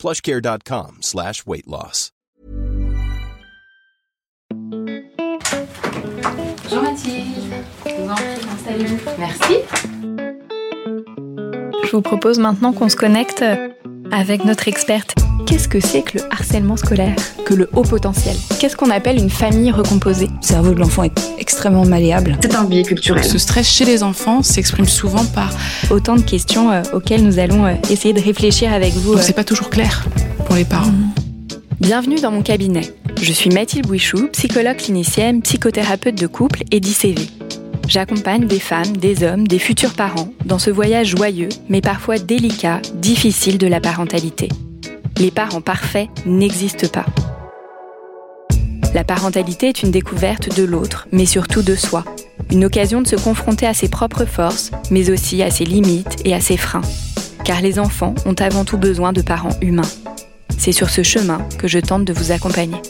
plushcare.com slash weight loss. Bonjour Mathilde, je vous en prie, installez-vous. Merci. Je vous propose maintenant qu'on se connecte avec notre experte. Qu'est-ce que c'est que le harcèlement scolaire? Que le haut potentiel? Qu'est-ce qu'on appelle une famille recomposée? Le cerveau de l'enfant est extrêmement malléable. C'est un biais culturel. Ce stress chez les enfants s'exprime souvent par... Autant de questions euh, auxquelles nous allons euh, essayer de réfléchir avec vous. C'est pas toujours clair pour les parents. Bienvenue dans mon cabinet. Je suis Mathilde Bouichou, psychologue clinicienne, psychothérapeute de couple et d'ICV. J'accompagne des femmes, des hommes, des futurs parents dans ce voyage joyeux, mais parfois délicat, difficile de la parentalité. Les parents parfaits n'existent pas. La parentalité est une découverte de l'autre, mais surtout de soi. Une occasion de se confronter à ses propres forces, mais aussi à ses limites et à ses freins. Car les enfants ont avant tout besoin de parents humains. C'est sur ce chemin que je tente de vous accompagner.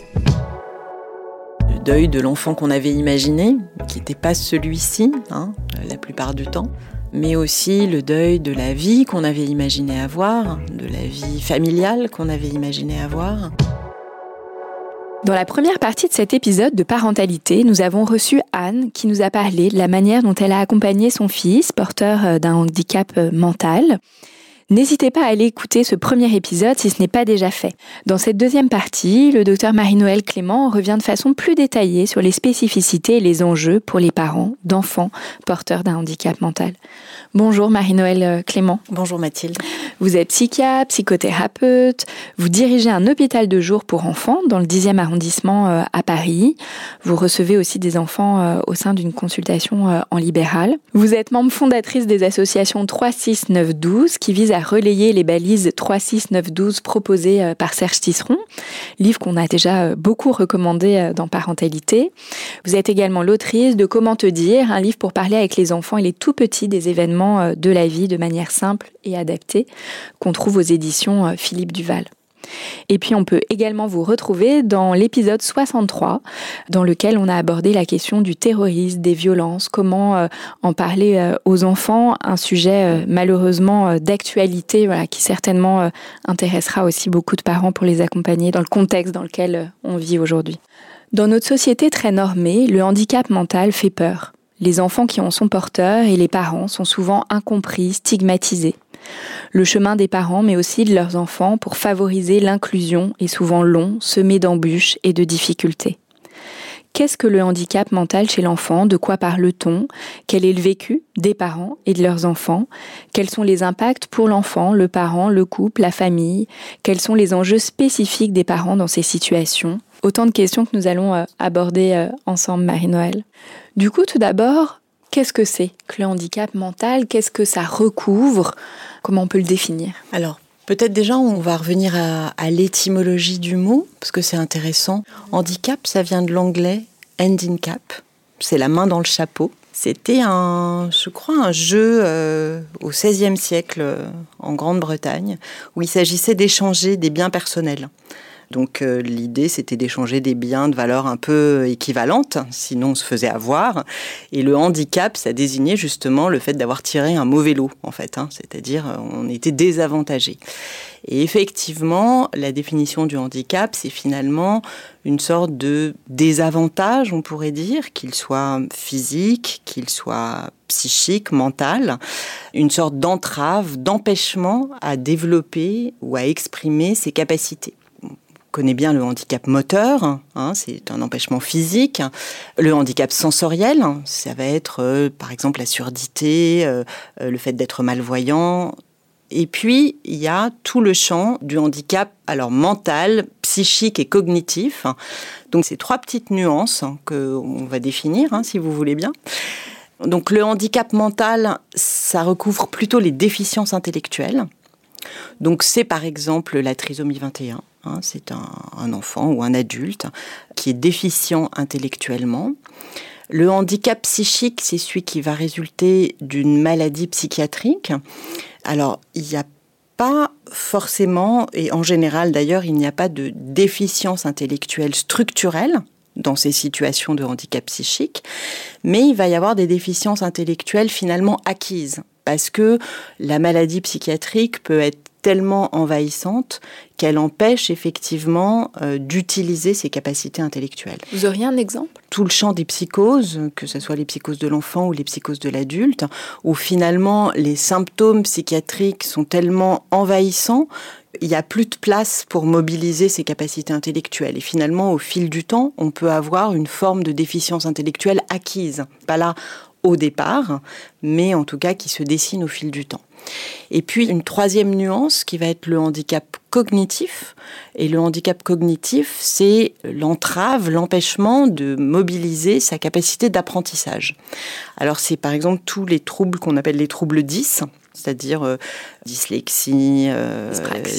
Le deuil de l'enfant qu'on avait imaginé, qui n'était pas celui-ci, hein, la plupart du temps, mais aussi le deuil de la vie qu'on avait imaginé avoir, de la vie familiale qu'on avait imaginé avoir. Dans la première partie de cet épisode de parentalité, nous avons reçu Anne qui nous a parlé de la manière dont elle a accompagné son fils, porteur euh, d'un handicap euh, mental. N'hésitez pas à aller écouter ce premier épisode si ce n'est pas déjà fait. Dans cette deuxième partie, le docteur Marie-Noël Clément revient de façon plus détaillée sur les spécificités et les enjeux pour les parents d'enfants porteurs d'un handicap mental. Bonjour Marie-Noël euh, Clément. Bonjour Mathilde. Vous êtes psychiatre, psychothérapeute, vous dirigez un hôpital de jour pour enfants dans le 10e arrondissement euh, à Paris. Vous recevez aussi des enfants euh, au sein d'une consultation en libéral. Vous êtes membre fondatrice des associations 36912 qui visent à relayer les balises 36912 proposées par Serge Tisseron, livre qu'on a déjà beaucoup recommandé dans Parentalité. Vous êtes également l'autrice de Comment te dire, un livre pour parler avec les enfants et les tout petits des événements de la vie de manière simple et adaptée qu'on trouve aux éditions Philippe Duval. Et puis on peut également vous retrouver dans l'épisode 63 dans lequel on a abordé la question du terrorisme, des violences, comment en parler aux enfants, un sujet malheureusement d'actualité qui certainement intéressera aussi beaucoup de parents pour les accompagner dans le contexte dans lequel on vit aujourd'hui. Dans notre société très normée, le handicap mental fait peur. Les enfants qui en sont porteurs et les parents sont souvent incompris, stigmatisés. Le chemin des parents, mais aussi de leurs enfants, pour favoriser l'inclusion est souvent long, semé d'embûches et de difficultés. Qu'est-ce que le handicap mental chez l'enfant? De quoi parle-t-on? Quel est le vécu des parents et de leurs enfants? Quels sont les impacts pour l'enfant, le parent, le couple, la famille? Quels sont les enjeux spécifiques des parents dans ces situations? Autant de questions que nous allons aborder ensemble, Marie-Noël. Du coup, tout d'abord, qu'est-ce que c'est que le handicap mental? Qu'est-ce que ça recouvre? Comment on peut le définir? Alors, peut-être déjà, on va revenir à, l'étymologie du mot, parce que c'est intéressant. Handicap, ça vient de l'anglais handicap. C'est la main dans le chapeau. C'était un, je crois, un jeu euh, au XVIe siècle euh, en Grande-Bretagne, où il s'agissait d'échanger des biens personnels. Donc euh, l'idée, c'était d'échanger des biens de valeur un peu équivalente, sinon on se faisait avoir. Et le handicap, ça désignait justement le fait d'avoir tiré un mauvais lot, en fait. Hein, C'est-à-dire, on était désavantagé. Et effectivement, la définition du handicap, c'est finalement une sorte de désavantage, on pourrait dire, qu'il soit physique, qu'il soit psychique, mental, une sorte d'entrave, d'empêchement à développer ou à exprimer ses capacités connaît bien le handicap moteur, hein, c'est un empêchement physique. Le handicap sensoriel, ça va être euh, par exemple la surdité, euh, euh, le fait d'être malvoyant. Et puis, il y a tout le champ du handicap alors mental, psychique et cognitif. Donc, c'est trois petites nuances hein, qu'on va définir, hein, si vous voulez bien. Donc, le handicap mental, ça recouvre plutôt les déficiences intellectuelles. Donc, c'est par exemple la trisomie 21 Hein, c'est un, enfant ou un adulte qui est déficient intellectuellement. Le handicap psychique, c'est celui qui va résulter d'une maladie psychiatrique. Alors, il n'y a pas forcément, et en général d'ailleurs, il n'y a pas de déficience intellectuelle structurelle dans ces situations de handicap psychique, mais il va y avoir des déficiences intellectuelles finalement acquises, parce que la maladie psychiatrique peut être tellement envahissante qu'elle empêche effectivement euh, d'utiliser ses capacités intellectuelles. Vous auriez un exemple? Tout le champ des psychoses, que ce soit les psychoses de l'enfant ou les psychoses de l'adulte, où finalement les symptômes psychiatriques sont tellement envahissants il n'y a plus de place pour mobiliser ses capacités intellectuelles. Et finalement, au fil du temps, on peut avoir une forme de déficience intellectuelle acquise. Pas là au départ, mais en tout cas qui se dessine au fil du temps. Et puis une troisième nuance qui va être le handicap cognitif. Et le handicap cognitif, c'est l'entrave, l'empêchement de mobiliser sa capacité d'apprentissage. Alors c'est par exemple tous les troubles qu'on appelle les troubles 10, c'est-à-dire euh, dyslexie, euh,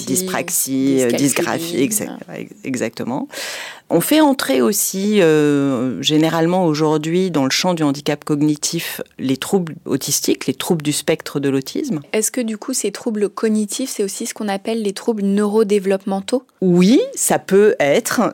dyspraxie, euh, dysgraphie, exactement. On fait entrer aussi, généralement aujourd'hui, dans le champ du handicap cognitif, les troubles autistiques, les troubles du spectre de l'autisme. Est-ce que du coup, ces troubles cognitifs, c'est aussi ce qu'on appelle les troubles neurodéveloppementaux? Oui, ça peut être.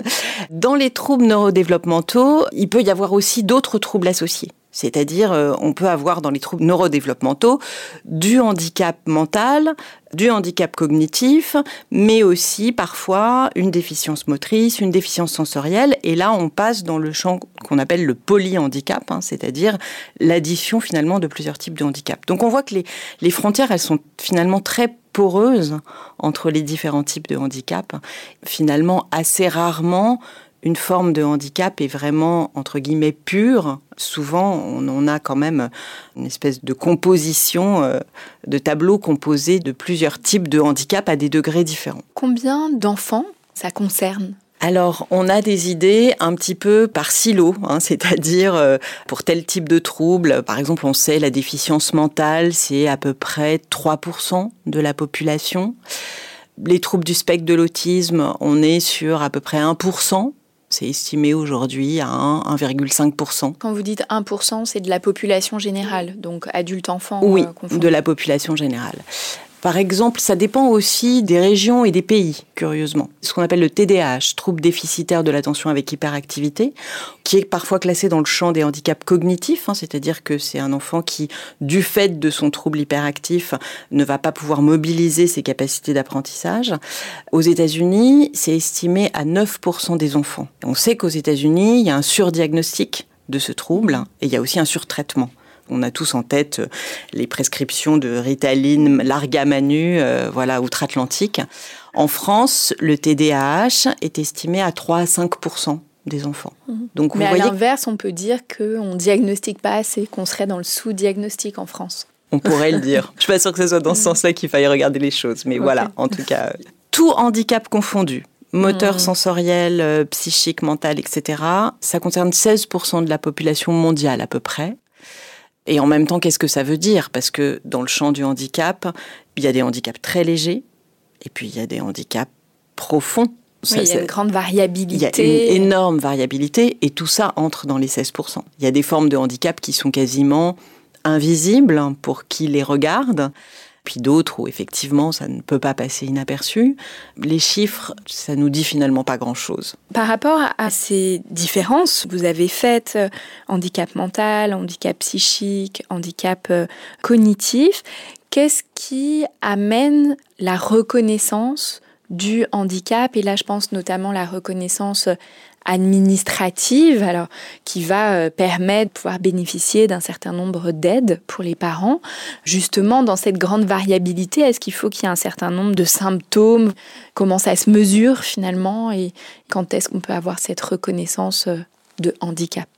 dans les troubles neurodéveloppementaux, il peut y avoir aussi d'autres troubles associés. C'est-à-dire, euh, on peut avoir dans les troubles neurodéveloppementaux du handicap mental, du handicap cognitif, mais aussi parfois une déficience motrice, une déficience sensorielle. Et là, on passe dans le champ qu'on appelle le polyhandicap, hein, c'est-à-dire l'addition finalement de plusieurs types de handicap. Donc on voit que les, les frontières, elles sont finalement très poreuses entre les différents types de handicap. Finalement, assez rarement, une forme de handicap est vraiment, entre guillemets, pure, souvent on, a quand même une espèce de composition, euh, de tableau composé de plusieurs types de handicap à des degrés différents. Combien d'enfants ça concerne? Alors, on a des idées un petit peu par silo, hein, c'est-à-dire euh, pour tel type de trouble, par exemple, on sait la déficience mentale, c'est à peu près 3% de la population. Les troubles du spectre de l'autisme, on est sur à peu près 1%. C'est estimé aujourd'hui à 1,5%. Quand vous dites 1%, c'est de la population générale, donc adulte-enfant Oui, euh, de la population générale. Par exemple, ça dépend aussi des régions et des pays, curieusement. Ce qu'on appelle le TDAH, trouble déficitaire de l'attention avec hyperactivité, qui est parfois classé dans le champ des handicaps cognitifs, hein, c'est-à-dire que c'est un enfant qui, du fait de son trouble hyperactif, ne va pas pouvoir mobiliser ses capacités d'apprentissage. Aux États-Unis, c'est estimé à 9% des enfants. On sait qu'aux États-Unis, il y a un surdiagnostic de ce trouble et il y a aussi un surtraitement. On a tous en tête euh, les prescriptions de Ritaline, Largamanu, euh, voilà, outre-Atlantique. En France, le TDAH est estimé à 3 à 5% des enfants. Mhm. Donc, Mais à l'inverse, on peut dire qu'on ne diagnostique pas assez, qu'on serait dans le sous-diagnostic en France. On pourrait le dire. Je suis pas sûre que ce soit dans ce mhm. sens-là qu'il faille regarder les choses. Mais voilà, en tout cas, tout handicap confondu, moteur mhm. sensoriel, euh, psychique, mental, etc., ça concerne 16% de la population mondiale à peu près. Et en même temps, qu'est-ce que ça veut dire? Parce que dans le champ du handicap, il y a des handicaps très légers, et puis il y a des handicaps profonds. il y a une grande variabilité. Il y a une énorme variabilité, et tout ça entre dans les 16%. Il y a des formes de handicap qui sont quasiment invisibles pour qui les regarde puis d'autres où effectivement ça ne peut pas passer inaperçu. Les chiffres, ça nous dit finalement pas grand-chose. Par rapport à ces différences, vous avez fait euh, handicap mental, handicap psychique, handicap euh, cognitif. Qu'est-ce qui amène la reconnaissance du handicap? Et là, je pense notamment la reconnaissance administrative, alors qui va euh, permettre de pouvoir bénéficier d'un certain nombre d'aides pour les parents. Justement, dans cette grande variabilité, est-ce qu'il faut qu'il y ait un certain nombre de symptômes? Comment ça se mesure finalement? Et quand est-ce qu'on peut avoir cette reconnaissance euh, de handicap?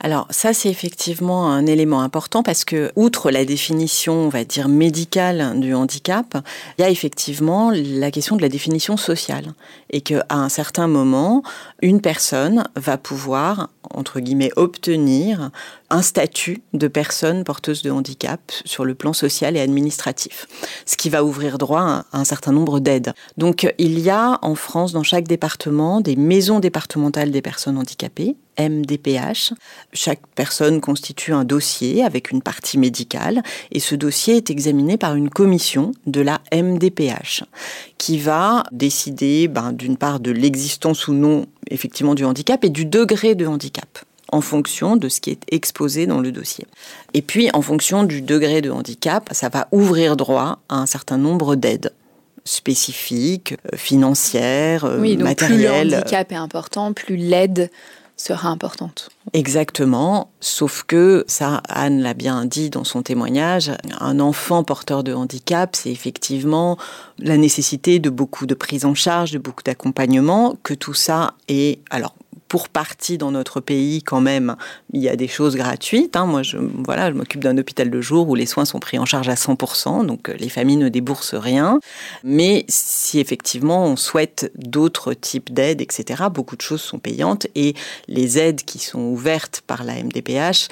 Alors ça, c'est effectivement un élément important parce que, outre la définition, on va dire, médicale du handicap, il y a effectivement la question de la définition sociale. Et qu'à un certain moment, une personne va pouvoir, entre guillemets, obtenir un statut de personne porteuse de handicap sur le plan social et administratif, ce qui va ouvrir droit à un certain nombre d'aides. Donc il y a en France, dans chaque département, des maisons départementales des personnes handicapées, MDPH. Chaque personne constitue un dossier avec une partie médicale et ce dossier est examiné par une commission de la MDPH qui va décider ben, d'une part de l'existence ou non effectivement du handicap et du degré de handicap en fonction de ce qui est exposé dans le dossier. Et puis, en fonction du degré de handicap, ça va ouvrir droit à un certain nombre d'aides spécifiques, euh, financières, euh, oui, donc matérielles. Plus le handicap est important, plus l'aide sera importante. Exactement, sauf que ça, Anne l'a bien dit dans son témoignage, un enfant porteur de handicap, c'est effectivement la nécessité de beaucoup de prise en charge, de beaucoup d'accompagnement, que tout ça est, alors pour partie dans notre pays quand même, il y a des choses gratuites. Hein. Moi, je, voilà, je m'occupe d'un hôpital de jour où les soins sont pris en charge à 100%, donc euh, les familles ne déboursent rien. Mais si effectivement on souhaite d'autres types d'aides, etc., beaucoup de choses sont payantes et les aides qui sont ouvertes par la MDPH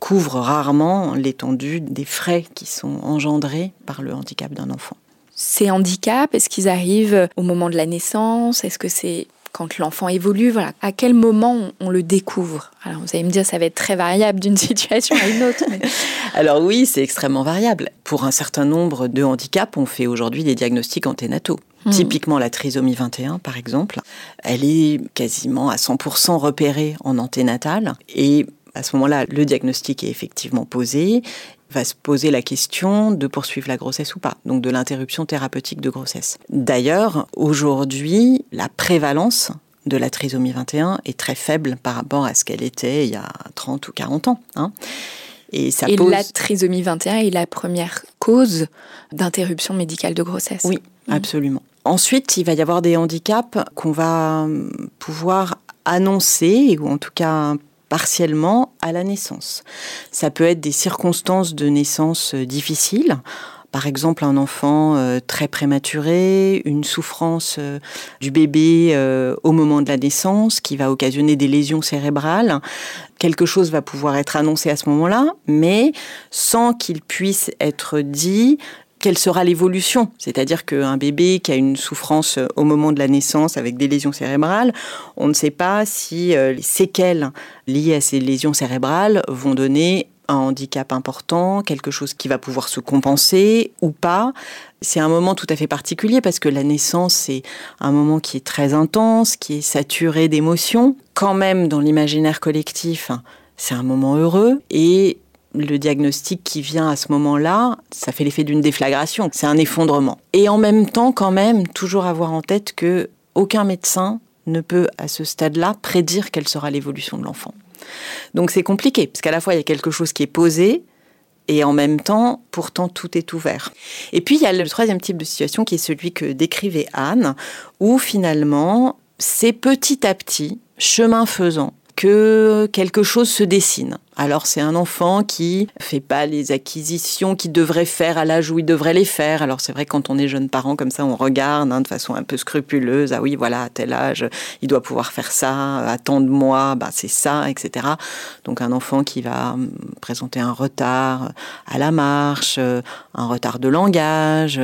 couvrent rarement l'étendue des frais qui sont engendrés par le handicap d'un enfant. Ces handicaps, est-ce qu'ils arrivent au moment de la naissance? Est-ce que c'est quand l'enfant évolue, voilà, à quel moment on, le découvre? Alors vous allez me dire, ça va être très variable d'une situation à une autre. Alors oui, c'est extrêmement variable. Pour un certain nombre de handicaps, on fait aujourd'hui des diagnostics anténataux. Hmm. Typiquement la trisomie 21, par exemple, elle est quasiment à 100% repérée en anténatal et à ce moment-là, le diagnostic est effectivement posé va se poser la question de poursuivre la grossesse ou pas, donc de l'interruption thérapeutique de grossesse. D'ailleurs, aujourd'hui, la prévalence de la trisomie 21 est très faible par rapport à ce qu'elle était il y a 30 ou 40 ans. Hein. Et, ça pose... la trisomie 21 est la première cause d'interruption médicale de grossesse. Oui, mmh. absolument. Ensuite, il va y avoir des handicaps qu'on va pouvoir annoncer, ou en tout cas partiellement à la naissance. Ça peut être des circonstances de naissance euh, difficiles. Par exemple, un enfant euh, très prématuré, une souffrance euh, du bébé au moment de la naissance qui va occasionner des lésions cérébrales. Quelque chose va pouvoir être annoncé à ce moment-là, mais sans qu'il puisse être dit quelle sera l'évolution? C'est-à-dire qu'un bébé qui a une souffrance euh, au moment de la naissance avec des lésions cérébrales, on ne sait pas si euh, les séquelles liées à ces lésions cérébrales vont donner un handicap important, quelque chose qui va pouvoir se compenser ou pas. C'est un moment tout à fait particulier parce que la naissance, c'est un moment qui est très intense, qui est saturé d'émotions. Quand même, dans l'imaginaire collectif, c'est un moment heureux et le diagnostic qui vient à ce moment-là, ça fait l'effet d'une déflagration, c'est un effondrement. Et en même temps, quand même, toujours avoir en tête que aucun médecin ne peut, à ce stade-là, prédire quelle sera l'évolution de l'enfant. Donc c'est compliqué, parce qu'à la fois, il y a quelque chose qui est posé, et en même temps, pourtant, tout est ouvert. Et puis, il y a le troisième type de situation qui est celui que décrivait Anne, où finalement, c'est petit à petit, chemin faisant, que quelque chose se dessine. Alors c'est un enfant qui fait pas les acquisitions qu'il devrait faire à l'âge où il devrait les faire. Alors c'est vrai quand on est jeune parent comme ça, on regarde hein, de façon un peu scrupuleuse. Ah oui, voilà, à tel âge, il doit pouvoir faire ça. Tant de mois, bah, c'est ça, etc. Donc un enfant qui va hum, présenter un retard à la marche, un retard de langage.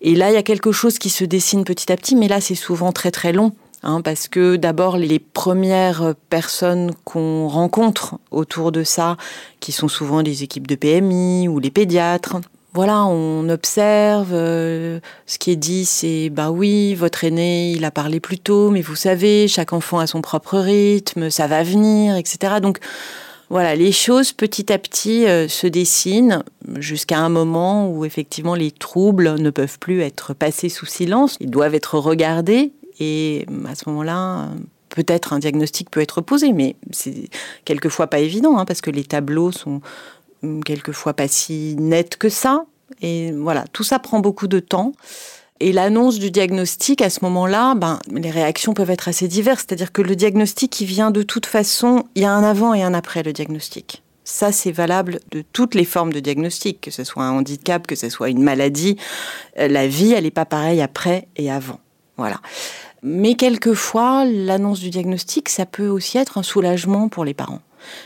Et là, il y a quelque chose qui se dessine petit à petit, mais là c'est souvent très très long. Hein, parce que d'abord les premières personnes qu'on rencontre autour de ça, qui sont souvent les équipes de PMI ou les pédiatres, voilà, on observe, euh, ce qui est dit, c'est bah oui, votre aîné, il a parlé plus tôt, mais vous savez, chaque enfant a son propre rythme, ça va venir, etc. Donc voilà, les choses petit à petit euh, se dessinent jusqu'à un moment où effectivement les troubles ne peuvent plus être passés sous silence, ils doivent être regardés et à ce moment-là, peut-être un diagnostic peut être posé, mais c'est quelquefois pas évident, hein, parce que les tableaux sont hum, quelquefois pas si nets que ça. Et voilà, tout ça prend beaucoup de temps. Et l'annonce du diagnostic, à ce moment-là, ben, les réactions peuvent être assez diverses. C'est-à-dire que le diagnostic, il vient de toute façon, il y a un avant et un après le diagnostic. Ça, c'est valable de toutes les formes de diagnostic, que ce soit un handicap, que ce soit une maladie. Euh, la vie, elle n'est pas pareille après et avant. Voilà. Mais quelquefois, l'annonce du diagnostic, ça peut aussi être un soulagement pour les parents.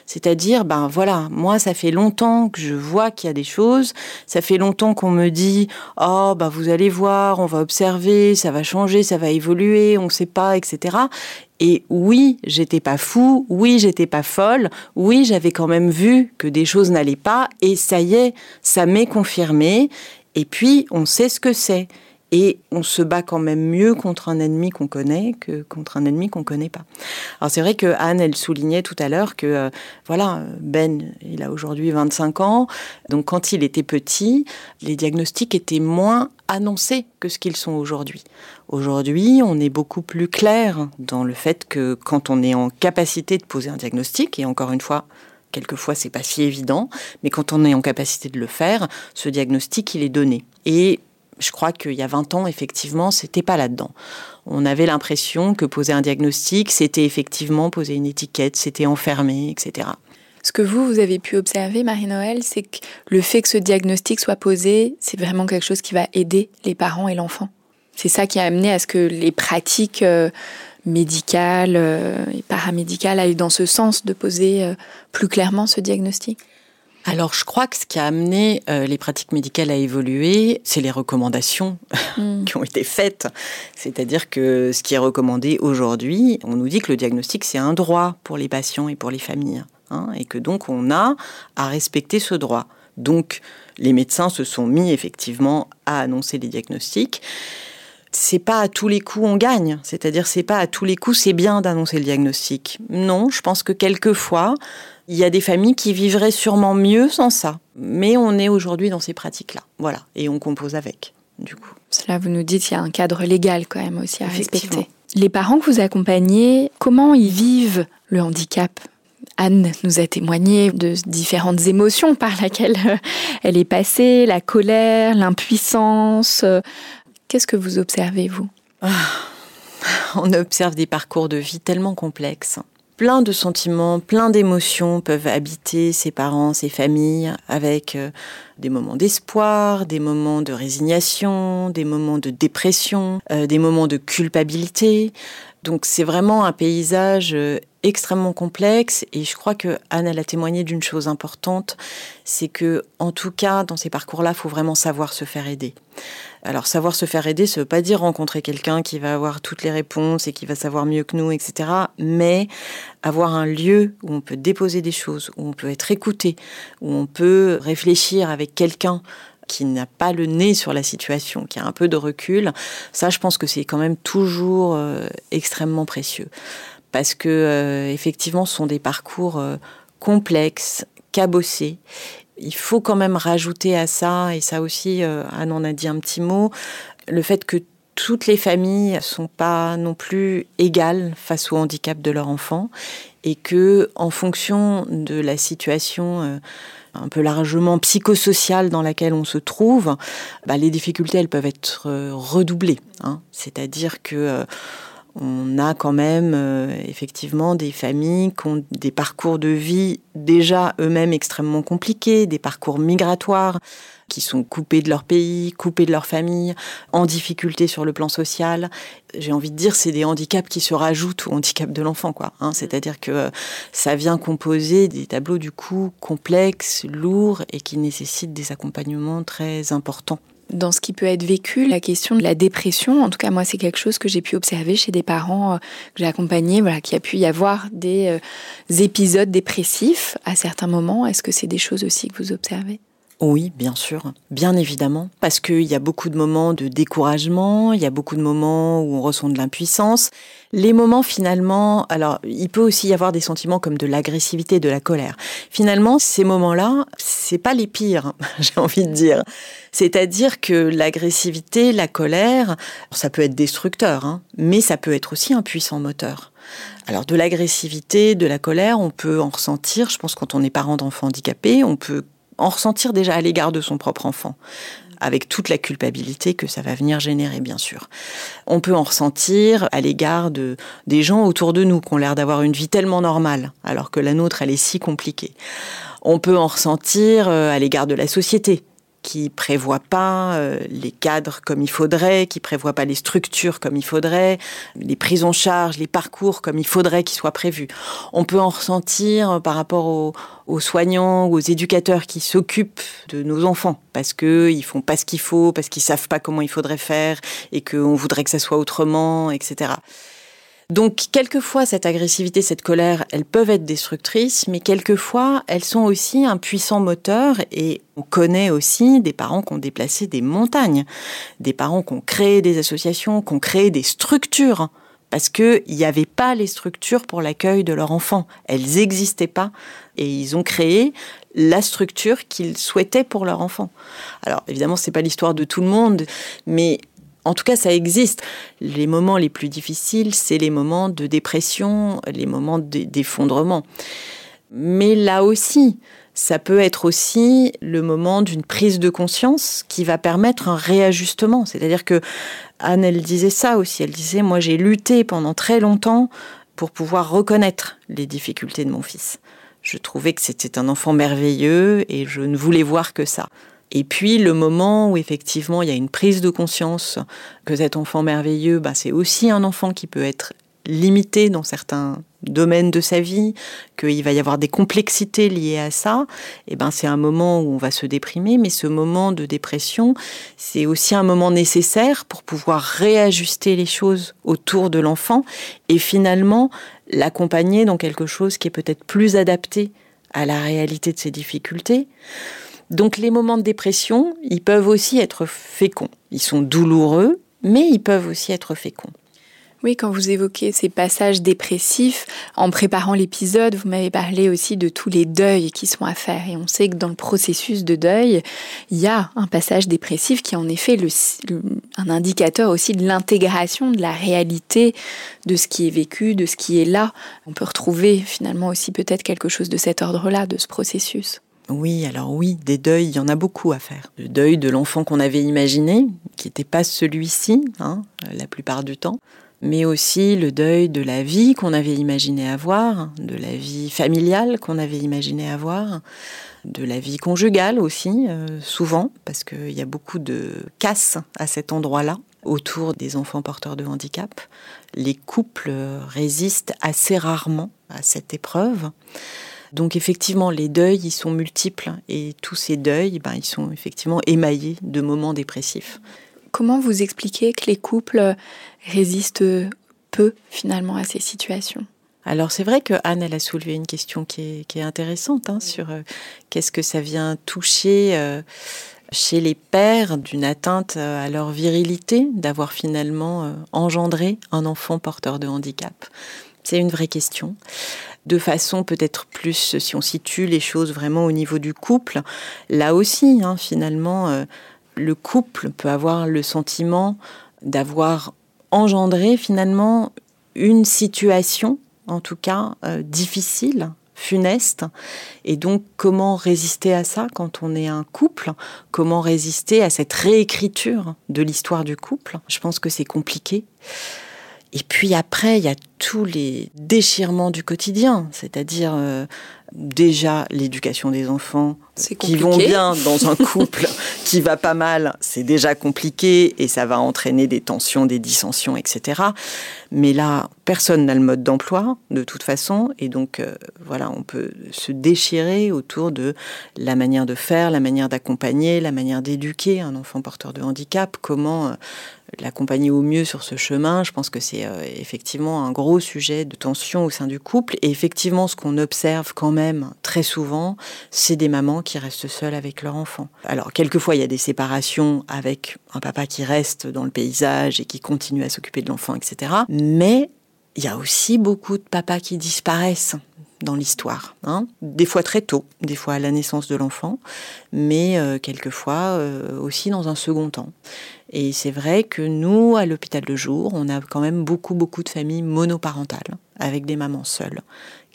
C'est-à-dire, ben voilà, moi, ça fait longtemps que je vois qu'il y a des choses. Ça fait longtemps qu'on me dit, oh, ben vous allez voir, on va observer, ça va changer, ça va évoluer, on ne sait pas, etc. Et oui, j'étais pas fou, oui, j'étais pas folle, oui, j'avais quand même vu que des choses n'allaient pas, et ça y est, ça m'est confirmé. Et puis, on sait ce que c'est. Et on se bat quand même mieux contre un ennemi qu'on connaît que contre un ennemi qu'on connaît pas. Alors c'est vrai que Anne, elle soulignait tout à l'heure que euh, voilà, Ben, il a aujourd'hui 25 ans, donc quand il était petit, les diagnostics étaient moins annoncés que ce qu'ils sont aujourd'hui. Aujourd'hui, on est beaucoup plus clair dans le fait que quand on est en capacité de poser un diagnostic, et encore une fois, quelquefois c'est pas si évident, mais quand on est en capacité de le faire, ce diagnostic il est donné. Et je crois qu'il y a 20 ans, effectivement, c'était pas là-dedans. On avait l'impression que poser un diagnostic, c'était effectivement poser une étiquette, c'était enfermer, etc. Ce que vous, vous avez pu observer, Marie-Noël, c'est que le fait que ce diagnostic soit posé, c'est vraiment quelque chose qui va aider les parents et l'enfant. C'est ça qui a amené à ce que les pratiques euh, médicales euh, et paramédicales aillent dans ce sens de poser euh, plus clairement ce diagnostic. Alors, je crois que ce qui a amené euh, les pratiques médicales à évoluer, c'est les recommandations mm. qui ont été faites. C'est-à-dire que ce qui est recommandé aujourd'hui, on nous dit que le diagnostic, c'est un droit pour les patients et pour les familles. Hein, et que donc, on a à respecter ce droit. Donc, les médecins se sont mis effectivement à annoncer les diagnostics c'est pas à tous les coups on gagne. C'est-à-dire, c'est pas à tous les coups c'est bien d'annoncer le diagnostic. Non, je pense que quelquefois, il y a des familles qui vivraient sûrement mieux sans ça. Mais on est aujourd'hui dans ces pratiques-là. Voilà. Et on compose avec, du coup. Cela, vous nous dites, il y a un cadre légal quand même aussi à respecter. Les parents que vous accompagnez, comment ils vivent le handicap? Anne nous a témoigné de différentes émotions par lesquelles euh, elle est passée, la colère, l'impuissance. Qu'est-ce que vous observez, vous? Ah, On observe des parcours de vie tellement complexes plein de sentiments, plein d'émotions peuvent habiter ses parents, ses familles, avec euh, des moments d'espoir, des moments de résignation, des moments de dépression, euh, des moments de culpabilité. Donc c'est vraiment un paysage euh, extrêmement complexe et je crois que Anne elle a témoigné d'une chose importante, c'est que en tout cas dans ces parcours-là, faut vraiment savoir se faire aider. Alors savoir se faire aider, ça veut pas dire rencontrer quelqu'un qui va avoir toutes les réponses et qui va savoir mieux que nous, etc. Mais avoir un lieu où on peut déposer des choses, où on peut être écouté, où on peut réfléchir avec quelqu'un qui n'a pas le nez sur la situation, qui a un peu de recul, ça je pense que c'est quand même toujours euh, extrêmement précieux. Parce que euh, effectivement ce sont des parcours euh, complexes, cabossés, il faut quand même rajouter à ça, et ça aussi, euh, Anne en a dit un petit mot, le fait que toutes les familles sont pas non plus égales face au handicap de leur enfant et que en fonction de la situation un peu largement psychosociale dans laquelle on se trouve, bah, les difficultés elles peuvent être redoublées. Hein. C'est-à-dire que on a quand même euh, effectivement des familles qui ont des parcours de vie déjà eux-mêmes extrêmement compliqués, des parcours migratoires qui sont coupés de leur pays, coupés de leur famille, en difficulté sur le plan social. J'ai envie de dire, c'est des handicaps qui se rajoutent au handicap de l'enfant, quoi. Hein. C'est-à-dire que euh, ça vient composer des tableaux du coup complexes, lourds et qui nécessitent des accompagnements très importants dans ce qui peut être vécu, la question de la dépression, en tout cas moi c'est quelque chose que j'ai pu observer chez des parents euh, que j'ai accompagnés, voilà, qu'il y a pu y avoir des euh, épisodes dépressifs à certains moments. Est-ce que c'est des choses aussi que vous observez? Oui, bien sûr, bien évidemment, parce qu'il y a beaucoup de moments de découragement, il y a beaucoup de moments où on ressent de l'impuissance. Les moments finalement, alors il peut aussi y avoir des sentiments comme de l'agressivité, de la colère. Finalement, ces moments-là, c'est pas les pires, j'ai envie de dire. C'est-à-dire que l'agressivité, la colère, ça peut être destructeur, hein, mais ça peut être aussi un puissant moteur. Alors de l'agressivité, de la colère, on peut en ressentir, je pense quand on est parent d'enfants handicapés, on peut en ressentir déjà à l'égard de son propre enfant avec toute la culpabilité que ça va venir générer, bien sûr. On peut en ressentir à l'égard de, des gens autour de nous qui ont l'air d'avoir une vie tellement normale, alors que la nôtre, elle est si compliquée. On peut en ressentir euh, à l'égard de la société, qui prévoit pas euh, les cadres comme il faudrait, qui prévoit pas les structures comme il faudrait, les prises en charge, les parcours comme il faudrait qu'ils soient prévus. On peut en ressentir par rapport aux, aux soignants aux éducateurs qui s'occupent de nos enfants parce que ils font pas ce qu'il faut, parce qu'ils savent pas comment il faudrait faire et qu'on voudrait que ça soit autrement, etc. Donc, quelquefois, cette agressivité, cette colère, elles peuvent être destructrices, mais quelquefois, elles sont aussi un puissant moteur et on connaît aussi des parents qui ont déplacé des montagnes, des parents qui ont créé des associations, qui ont créé des structures parce qu'il n'y avait pas les structures pour l'accueil de leur enfant. Elles n'existaient pas et ils ont créé la structure qu'ils souhaitaient pour leur enfant. Alors évidemment, ce n'est pas l'histoire de tout le monde, mais en tout cas, ça existe. Les moments les plus difficiles, c'est les moments de dépression, les moments d'effondrement. Mais là aussi, ça peut être aussi le moment d'une prise de conscience qui va permettre un réajustement. C'est-à-dire que Anne, elle disait ça aussi. Elle disait, moi, j'ai lutté pendant très longtemps pour pouvoir reconnaître les difficultés de mon fils. Je trouvais que c'était un enfant merveilleux et je ne voulais voir que ça. Et puis le moment où effectivement il y a une prise de conscience que cet enfant merveilleux, bah, c'est aussi un enfant qui peut être limité dans certains domaines de sa vie, qu'il va y avoir des complexités liées à ça, et eh ben c'est un moment où on va se déprimer, mais ce moment de dépression, c'est aussi un moment nécessaire pour pouvoir réajuster les choses autour de l'enfant et finalement l'accompagner dans quelque chose qui est peut-être plus adapté à la réalité de ses difficultés. Donc les moments de dépression, ils peuvent aussi être féconds. Ils sont douloureux, mais ils peuvent aussi être féconds. Oui, quand vous évoquez ces passages dépressifs, en préparant l'épisode, vous m'avez parlé aussi de tous les deuils qui sont à faire. Et on sait que dans le processus de deuil, il y a un passage dépressif qui est en effet un indicateur aussi de l'intégration de la réalité de ce qui est vécu, de ce qui est là. On peut retrouver finalement aussi peut-être quelque chose de cet ordre-là, de ce processus. Oui, alors oui, des deuils, il y en a beaucoup à faire. Le deuil de l'enfant qu'on avait imaginé, qui n'était pas celui-ci, hein, la plupart du temps, mais aussi le deuil de la vie qu'on avait imaginé avoir, de la vie familiale qu'on avait imaginé avoir, de la vie conjugale aussi, euh, souvent, parce qu'il y a beaucoup de casse à cet endroit-là autour des enfants porteurs de handicap. Les couples résistent assez rarement à cette épreuve. Donc effectivement, les deuils, ils sont multiples et tous ces deuils, ben, ils sont effectivement émaillés de moments dépressifs. Comment vous expliquez que les couples résistent peu finalement à ces situations? Alors c'est vrai que Anne, elle a soulevé une question qui est, intéressante hein, sur euh, qu'est-ce que ça vient toucher euh, chez les pères d'une atteinte à leur virilité, d'avoir finalement euh, engendré un enfant porteur de handicap? C'est une vraie question de façon peut-être plus, si on situe les choses vraiment au niveau du couple, là aussi, hein, finalement, euh, le couple peut avoir le sentiment d'avoir engendré finalement une situation, en tout cas euh, difficile, funeste. Et donc, comment résister à ça quand on est un couple? Comment résister à cette réécriture de l'histoire du couple? Je pense que c'est compliqué. Et puis après, il y a tous les déchirements du quotidien, c'est-à-dire euh, déjà l'éducation des enfants qui vont bien dans un couple qui va pas mal, c'est déjà compliqué et ça va entraîner des tensions, des dissensions, etc. Mais là, personne n'a le mode d'emploi de toute façon et donc euh, voilà, on peut se déchirer autour de la manière de faire, la manière d'accompagner, la manière d'éduquer un enfant porteur de handicap, comment euh, l'accompagner au mieux sur ce chemin. Je pense que c'est euh, effectivement un gros sujet de tension au sein du couple. Et effectivement, ce qu'on observe quand même très souvent, c'est des mamans qui restent seules avec leur enfant. Alors, quelquefois, il y a des séparations avec un papa qui reste dans le paysage et qui continue à s'occuper de l'enfant, etc. Mais il y a aussi beaucoup de papas qui disparaissent dans l'histoire. Hein. Des fois très tôt, des fois à la naissance de l'enfant, mais euh, quelquefois euh, aussi dans un second temps. Et c'est vrai que nous, à l'hôpital de jour, on a quand même beaucoup, beaucoup de familles monoparentales, avec des mamans seules,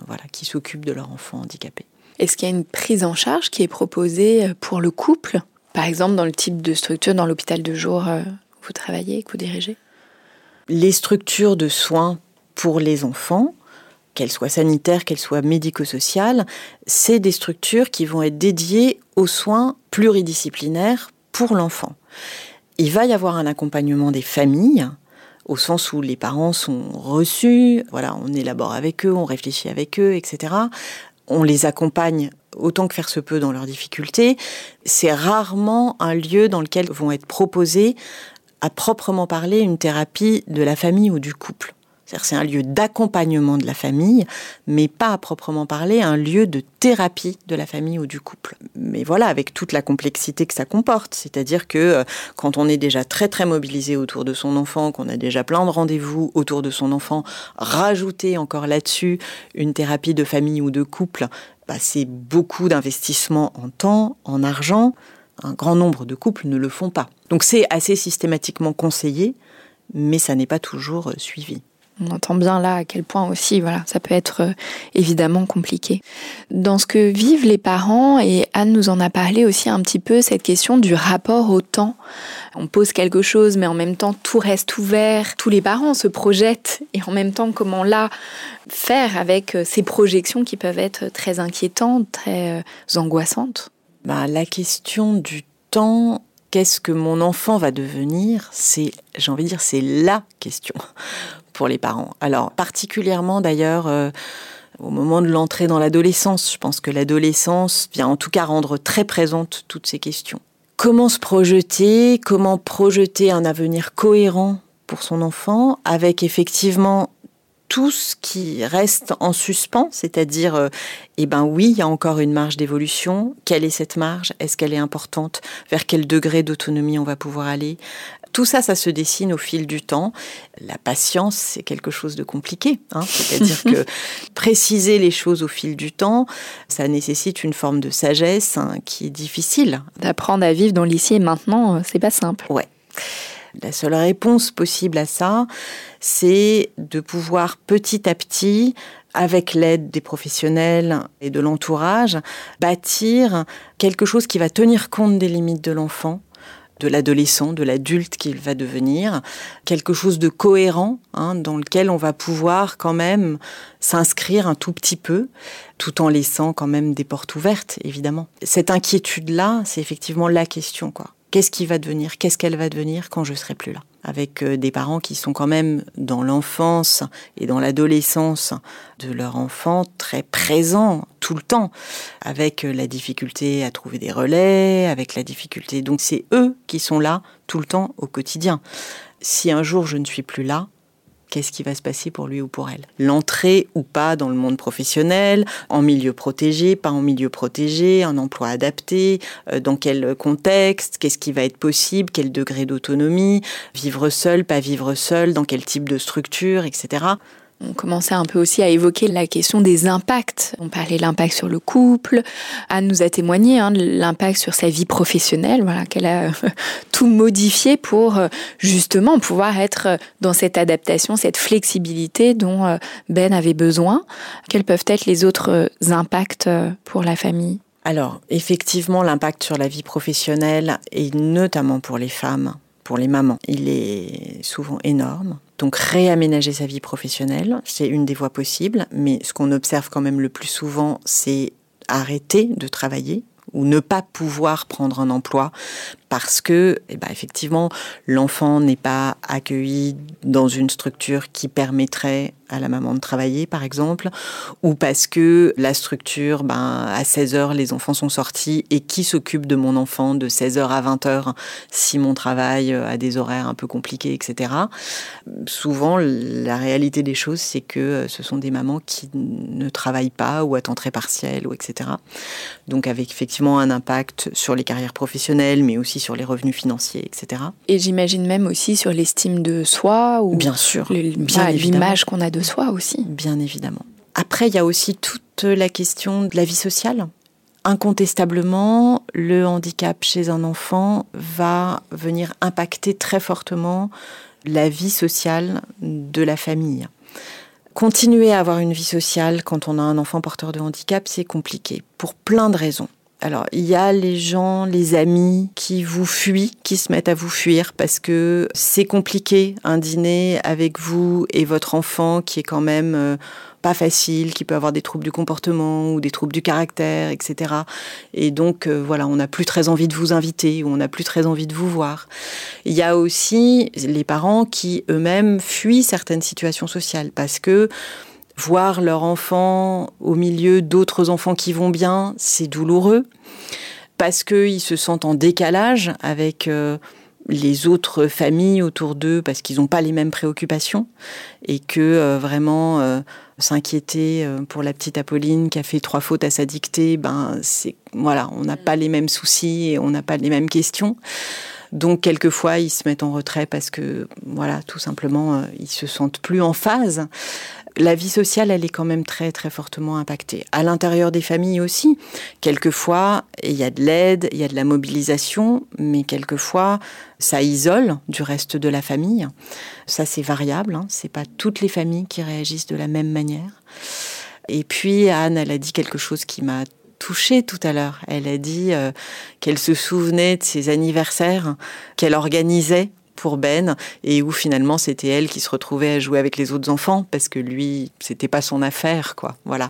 voilà, qui s'occupent de leurs enfants handicapés. Est-ce qu'il y a une prise en charge qui est proposée pour le couple? Par exemple, dans le type de structure dans l'hôpital de jour où vous travaillez, que vous dirigez? Les structures de soins pour les enfants, qu'elles soient sanitaires, qu'elles soient médico-sociales, c'est des structures qui vont être dédiées aux soins pluridisciplinaires pour l'enfant. Il va y avoir un accompagnement des familles, au sens où les parents sont reçus, voilà, on élabore avec eux, on réfléchit avec eux, etc. On les accompagne autant que faire se peut dans leurs difficultés. C'est rarement un lieu dans lequel vont être proposés à proprement parler une thérapie de la famille ou du couple. C'est un lieu d'accompagnement de la famille, mais pas à proprement parler un lieu de thérapie de la famille ou du couple. Mais voilà, avec toute la complexité que ça comporte. C'est-à-dire que euh, quand on est déjà très très mobilisé autour de son enfant, qu'on a déjà plein de rendez-vous autour de son enfant, rajouter encore là-dessus une thérapie de famille ou de couple, bah, c'est beaucoup d'investissement en temps, en argent. Un grand nombre de couples ne le font pas. Donc c'est assez systématiquement conseillé, mais ça n'est pas toujours euh, suivi. On entend bien là à quel point aussi, voilà, ça peut être euh, évidemment compliqué. Dans ce que vivent les parents, et Anne nous en a parlé aussi un petit peu, cette question du rapport au temps. On pose quelque chose, mais en même temps, tout reste ouvert. Tous les parents se projettent, et en même temps, comment là faire avec euh, ces projections qui peuvent être très inquiétantes, très euh, angoissantes bah, La question du temps, qu'est-ce que mon enfant va devenir C'est, j'ai envie de dire, c'est la question les parents. Alors particulièrement d'ailleurs euh, au moment de l'entrée dans l'adolescence, je pense que l'adolescence vient en tout cas rendre très présente toutes ces questions. Comment se projeter Comment projeter un avenir cohérent pour son enfant avec effectivement tout ce qui reste en suspens, c'est-à-dire, euh, eh ben oui, il y a encore une marge d'évolution. Quelle est cette marge? Est-ce qu'elle est importante? Vers quel degré d'autonomie on va pouvoir aller? Tout ça, ça se dessine au fil du temps. La patience, c'est quelque chose de compliqué. Hein. C'est-à-dire que préciser les choses au fil du temps, ça nécessite une forme de sagesse hein, qui est difficile. D'apprendre à vivre dans l'ici et maintenant, euh, c'est pas simple. Ouais. La seule réponse possible à ça, c'est de pouvoir petit à petit avec l'aide des professionnels et de l'entourage, bâtir quelque chose qui va tenir compte des limites de l'enfant, de l'adolescent, de l'adulte qu'il va devenir, quelque chose de cohérent hein, dans lequel on va pouvoir quand même s'inscrire un tout petit peu, tout en laissant quand même des portes ouvertes, évidemment. Cette inquiétude-là, c'est effectivement la question, quoi. Qu'est-ce qui va devenir? Qu'est-ce qu'elle va devenir quand je serai plus là? Avec euh, des parents qui sont quand même dans l'enfance et dans l'adolescence de leur enfant très présents tout le temps, avec euh, la difficulté à trouver des relais, avec la difficulté. Donc c'est eux qui sont là tout le temps au quotidien. Si un jour je ne suis plus là, qu'est-ce qui va se passer pour lui ou pour elle. L'entrée ou pas dans le monde professionnel, en milieu protégé, pas en milieu protégé, un emploi adapté, euh, dans quel contexte, qu'est-ce qui va être possible, quel degré d'autonomie, vivre seul, pas vivre seul, dans quel type de structure, etc. On commençait un peu aussi à évoquer la question des impacts. On parlait de l'impact sur le couple. Anne nous a témoigné hein, de l'impact sur sa vie professionnelle, voilà, qu'elle a euh, tout modifié pour euh, justement pouvoir être euh, dans cette adaptation, cette flexibilité dont Ben avait besoin. Quels peuvent être les autres impacts pour la famille? Alors, effectivement, l'impact sur la vie professionnelle, et notamment pour les femmes, pour les mamans, il est souvent énorme. Donc réaménager sa vie professionnelle, c'est une des voies possibles, mais ce qu'on observe quand même le plus souvent, c'est arrêter de travailler ou ne pas pouvoir prendre un emploi parce que, eh ben, effectivement, l'enfant n'est pas accueilli dans une structure qui permettrait à la maman de travailler, par exemple, ou parce que la structure, ben, à 16 heures, les enfants sont sortis et qui s'occupe de mon enfant de 16 heures à 20 heures si mon travail a des horaires un peu compliqués, etc. Souvent, la réalité des choses, c'est que ce sont des mamans qui ne travaillent pas ou à temps très partiel, ou etc. Donc, avec effectivement un impact sur les carrières professionnelles, mais aussi sur les revenus financiers, etc. Et j'imagine même aussi sur l'estime de soi ou bien sûr, l'image qu'on a de soi aussi. Bien évidemment. Après, il y a aussi toute la question de la vie sociale. Incontestablement, le handicap chez un enfant va venir impacter très fortement la vie sociale de la famille. Continuer à avoir une vie sociale quand on a un enfant porteur de handicap, c'est compliqué, pour plein de raisons. Alors, il y a les gens, les amis qui vous fuient, qui se mettent à vous fuir parce que c'est compliqué un dîner avec vous et votre enfant qui est quand même euh, pas facile, qui peut avoir des troubles du comportement ou des troubles du caractère, etc. Et donc, euh, voilà, on n'a plus très envie de vous inviter ou on n'a plus très envie de vous voir. Il y a aussi les parents qui eux-mêmes fuient certaines situations sociales parce que voir leur enfant au milieu d'autres enfants qui vont bien, c'est douloureux. Parce qu'ils se sentent en décalage avec euh, les autres familles autour d'eux parce qu'ils n'ont pas les mêmes préoccupations et que euh, vraiment euh, s'inquiéter pour la petite Apolline qui a fait trois fautes à sa dictée, ben c'est voilà, on n'a pas les mêmes soucis et on n'a pas les mêmes questions. Donc quelquefois ils se mettent en retrait parce que voilà, tout simplement ils se sentent plus en phase la vie sociale, elle est quand même très très fortement impactée. À l'intérieur des familles aussi, quelquefois, il y a de l'aide, il y a de la mobilisation, mais quelquefois, ça isole du reste de la famille. Ça, c'est variable. Hein. C'est pas toutes les familles qui réagissent de la même manière. Et puis Anne, elle a dit quelque chose qui m'a touchée tout à l'heure. Elle a dit euh, qu'elle se souvenait de ses anniversaires qu'elle organisait pour Ben et où finalement c'était elle qui se retrouvait à jouer avec les autres enfants parce que lui c'était pas son affaire quoi voilà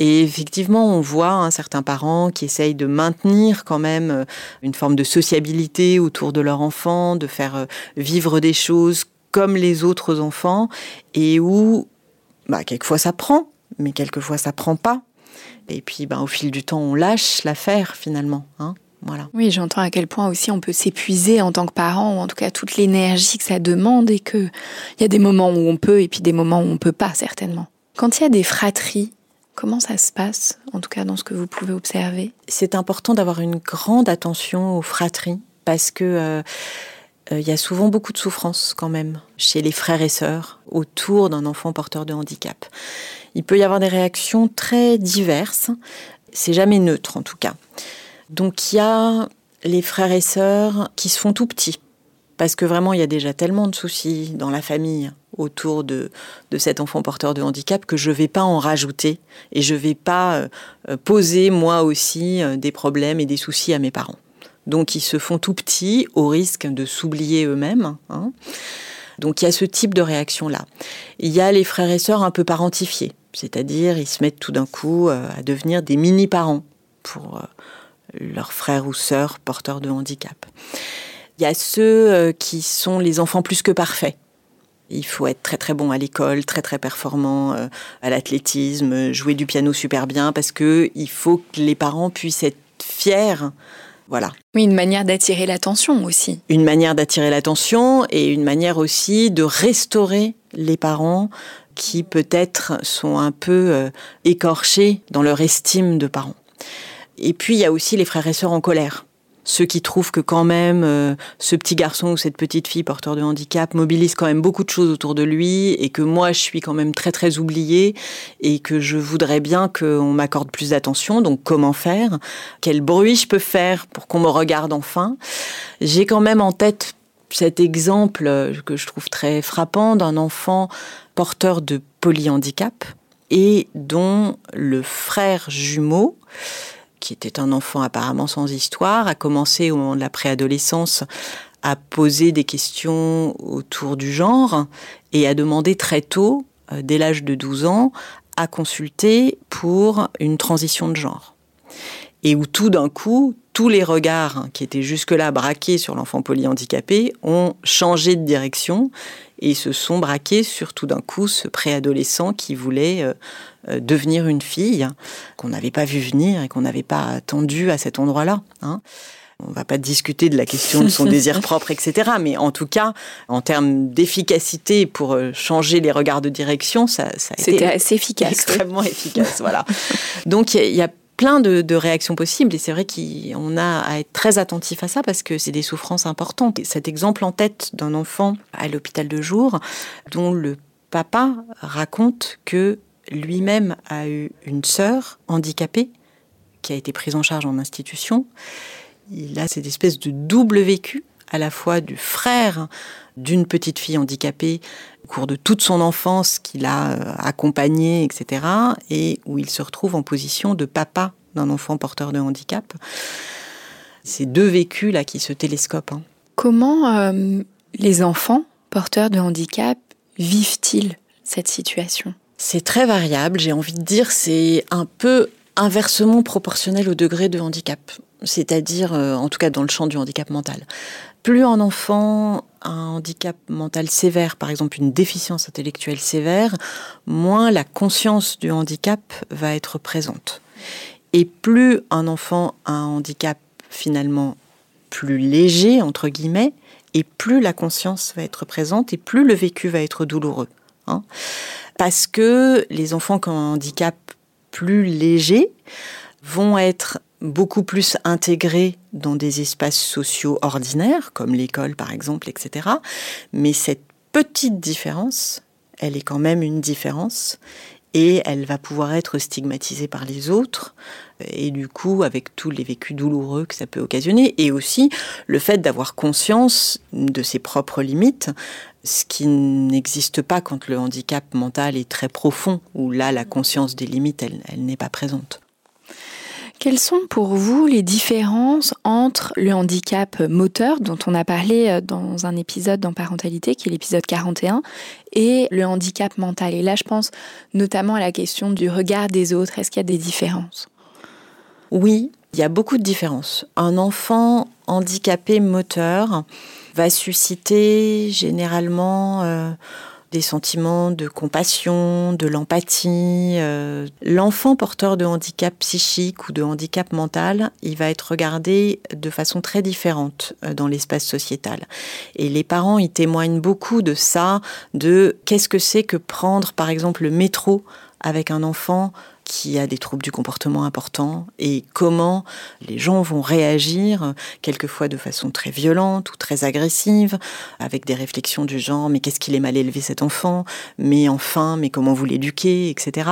et effectivement, on voit un certain parent qui essaye de maintenir quand même euh, une forme de sociabilité autour de leur enfant, de faire euh, vivre des choses comme les autres enfants, et où, bah, quelquefois ça prend, mais quelquefois ça prend pas. Et puis, bah, au fil du temps, on lâche l'affaire finalement. Hein oui, j'entends à quel point aussi on peut s'épuiser en tant que parent, ou en tout cas toute l'énergie que ça demande, et qu'il y a des moments où on peut, et puis des moments où on peut pas, certainement. Quand il y a des fratries, comment ça se passe, en tout cas dans ce que vous pouvez observer? C'est important d'avoir une grande attention aux fratries, parce que... Euh, euh, il y a souvent beaucoup de souffrance quand même chez les frères et sœurs autour d'un enfant porteur de handicap. Il peut y avoir des réactions très diverses. C'est jamais neutre en tout cas. Donc il y a les frères et sœurs qui se font tout petits. Parce que vraiment, il y a déjà tellement de soucis dans la famille autour de, de cet enfant porteur de handicap que je ne vais pas en rajouter et je ne vais pas euh, poser moi aussi euh, des problèmes et des soucis à mes parents. Donc ils se font tout petits au risque de s'oublier eux-mêmes. Hein. Donc il y a ce type de réaction-là. Il y a les frères et sœurs un peu parentifiés, c'est-à-dire ils se mettent tout d'un coup euh, à devenir des mini-parents pour leurs frères ou sœurs porteurs de handicap. Il y a ceux euh, qui sont les enfants plus que parfaits. Il faut être très très bon à l'école, très très performant euh, à l'athlétisme, jouer du piano super bien parce que il faut que les parents puissent être fiers. Voilà. Oui, une manière d'attirer l'attention aussi. Une manière d'attirer l'attention et une manière aussi de restaurer les parents qui peut-être sont un peu euh, écorchés dans leur estime de parents. Et puis il y a aussi les frères et sœurs en colère. Ceux qui trouvent que quand même euh, ce petit garçon ou cette petite fille porteur de handicap mobilise quand même beaucoup de choses autour de lui et que moi je suis quand même très très oubliée et que je voudrais bien qu'on m'accorde plus d'attention. Donc comment faire? Quel bruit je peux faire pour qu'on me regarde enfin? J'ai quand même en tête cet exemple que je trouve très frappant d'un enfant porteur de polyhandicap et dont le frère jumeau qui était un enfant apparemment sans histoire, a commencé au moment de la préadolescence à poser des questions autour du genre et a demandé très tôt, euh, dès l'âge de 12 ans, à consulter pour une transition de genre. Et où tout d'un coup, tous les regards qui étaient jusque-là braqués sur l'enfant polyhandicapé ont changé de direction et se sont braqués sur tout d'un coup ce préadolescent qui voulait euh, euh, devenir une fille qu'on n'avait pas vu venir et qu'on n'avait pas attendu à cet endroit-là. Hein. On va pas discuter de la question de son désir propre, etc. Mais en tout cas, en termes d'efficacité pour euh, changer les regards de direction, ça, ça a été assez efficace, extrêmement efficace. Voilà. Donc il y, a plein de, réactions possibles et c'est vrai qu'on a à être très attentif à ça parce que c'est des souffrances importantes. Cet exemple en tête d'un enfant à l'hôpital de jour dont le papa raconte que lui-même a eu une sœur handicapée qui a été prise en charge en institution. Il a cette espèce de double vécu à la fois du frère d'une petite fille handicapée au cours de toute son enfance qu'il a euh, accompagnée, etc., et où il se retrouve en position de papa d'un enfant porteur de handicap. C'est deux vécus là qui se télescopent. hein. Comment euh, les enfants porteurs de handicap vivent-ils cette situation? C'est très variable, j'ai envie de dire, c'est un peu inversement proportionnel au degré de handicap, c'est-à-dire euh, en tout cas dans le champ du handicap mental. Plus un enfant a un handicap mental sévère, par exemple une déficience intellectuelle sévère, moins la conscience du handicap va être présente. Et plus un enfant a un handicap finalement plus léger, entre guillemets, et plus la conscience va être présente et plus le vécu va être douloureux. hein. Parce que les enfants qui ont un handicap plus léger vont être beaucoup plus intégrés dans des espaces sociaux ordinaires, comme l'école par exemple, etc. Mais cette petite différence, elle est quand même une différence et elle va pouvoir être stigmatisée par les autres et du coup avec tous les vécus douloureux que ça peut occasionner et aussi le fait d'avoir conscience de ses propres limites ce qui n'existe pas quand le handicap mental est très profond où là la conscience des limites elle, elle n'est pas présente. Quelles sont pour vous les différences entre le handicap moteur, dont on a parlé euh, dans un épisode dans Parentalité, qui est l'épisode 41, et le handicap mental? Et là, je pense notamment à la question du regard des autres. Est-ce qu'il y a des différences? Oui, il y a beaucoup de différences. Un enfant handicapé moteur va susciter généralement euh, des sentiments de compassion, de l'empathie. euh. L'enfant porteur de handicap psychique ou de handicap mental, il va être regardé de façon très différente euh, dans l'espace sociétal. Et les parents, ils témoignent beaucoup de ça, de qu'est-ce que c'est que prendre par exemple le métro avec un enfant qui a des troubles du comportement importants et comment les gens vont réagir, quelquefois de façon très violente ou très agressive, avec des réflexions du genre mais qu'est-ce qu'il est mal élevé cet enfant, mais enfin, mais comment vous l'éduquez, etc.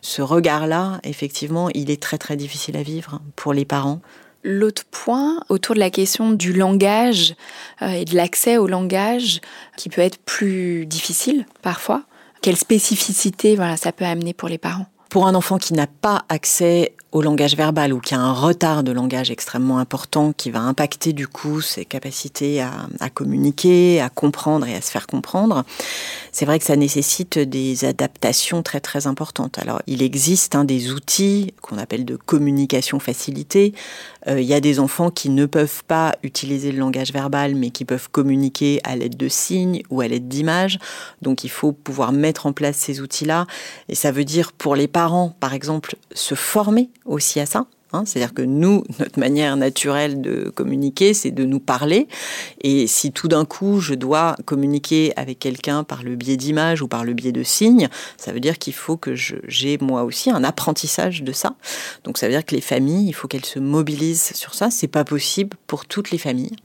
Ce regard-là, effectivement, il est très très difficile à vivre pour les parents. L'autre point, autour de la question du langage euh, et de l'accès au langage, qui peut être plus difficile parfois. Quelle spécificité voilà, ça peut amener pour les parents? Pour un enfant qui n'a pas accès au langage verbal ou qui a un retard de langage extrêmement important qui va impacter du coup ses capacités à, communiquer, à comprendre et à se faire comprendre, c'est vrai que ça nécessite des adaptations très très importantes. Alors il existe hein, des outils qu'on appelle de communication facilitée. Euh, il y a des enfants qui ne peuvent pas utiliser le langage verbal mais qui peuvent communiquer à l'aide de signes ou à l'aide d'images. Donc il faut pouvoir mettre en place ces outils-là et ça veut dire pour les parents par exemple se former aussi à ça. Hein, C'est-à-dire que nous, notre manière naturelle de communiquer, c'est de nous parler. Et si tout d'un coup, je dois communiquer avec quelqu'un par le biais d'images ou par le biais de signes, ça veut dire qu'il faut que j'ai moi aussi un apprentissage de ça. Donc ça veut dire que les familles, il faut qu'elles se mobilisent sur ça. C'est pas possible pour toutes les familles.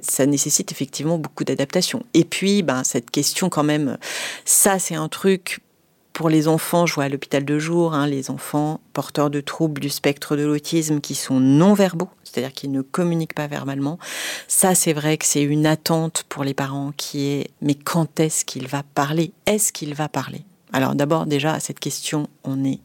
Ça nécessite effectivement beaucoup d'adaptation. Et puis, ben, cette question quand même, ça c'est un truc pour les enfants, je vois à l'hôpital de jour, hein, les enfants porteurs de troubles du spectre de l'autisme qui sont non-verbaux, c'est-à-dire qui ne communiquent pas verbalement. Ça, c'est vrai que c'est une attente pour les parents qui est mais quand est-ce qu'il va parler? Est-ce qu'il va parler? Alors d'abord, déjà, à cette question, on est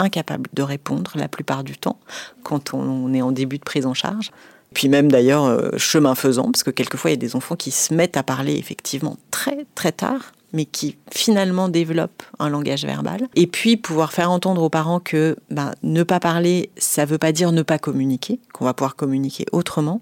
incapable de répondre la plupart du temps quand on est en début de prise en charge. Puis même d'ailleurs, euh, chemin faisant, parce que quelquefois, il y a des enfants qui se mettent à parler effectivement très très tard mais qui finalement développent un langage verbal. Et puis pouvoir faire entendre aux parents que ben, ne pas parler, ça ne veut pas dire ne pas communiquer, qu'on va pouvoir communiquer autrement.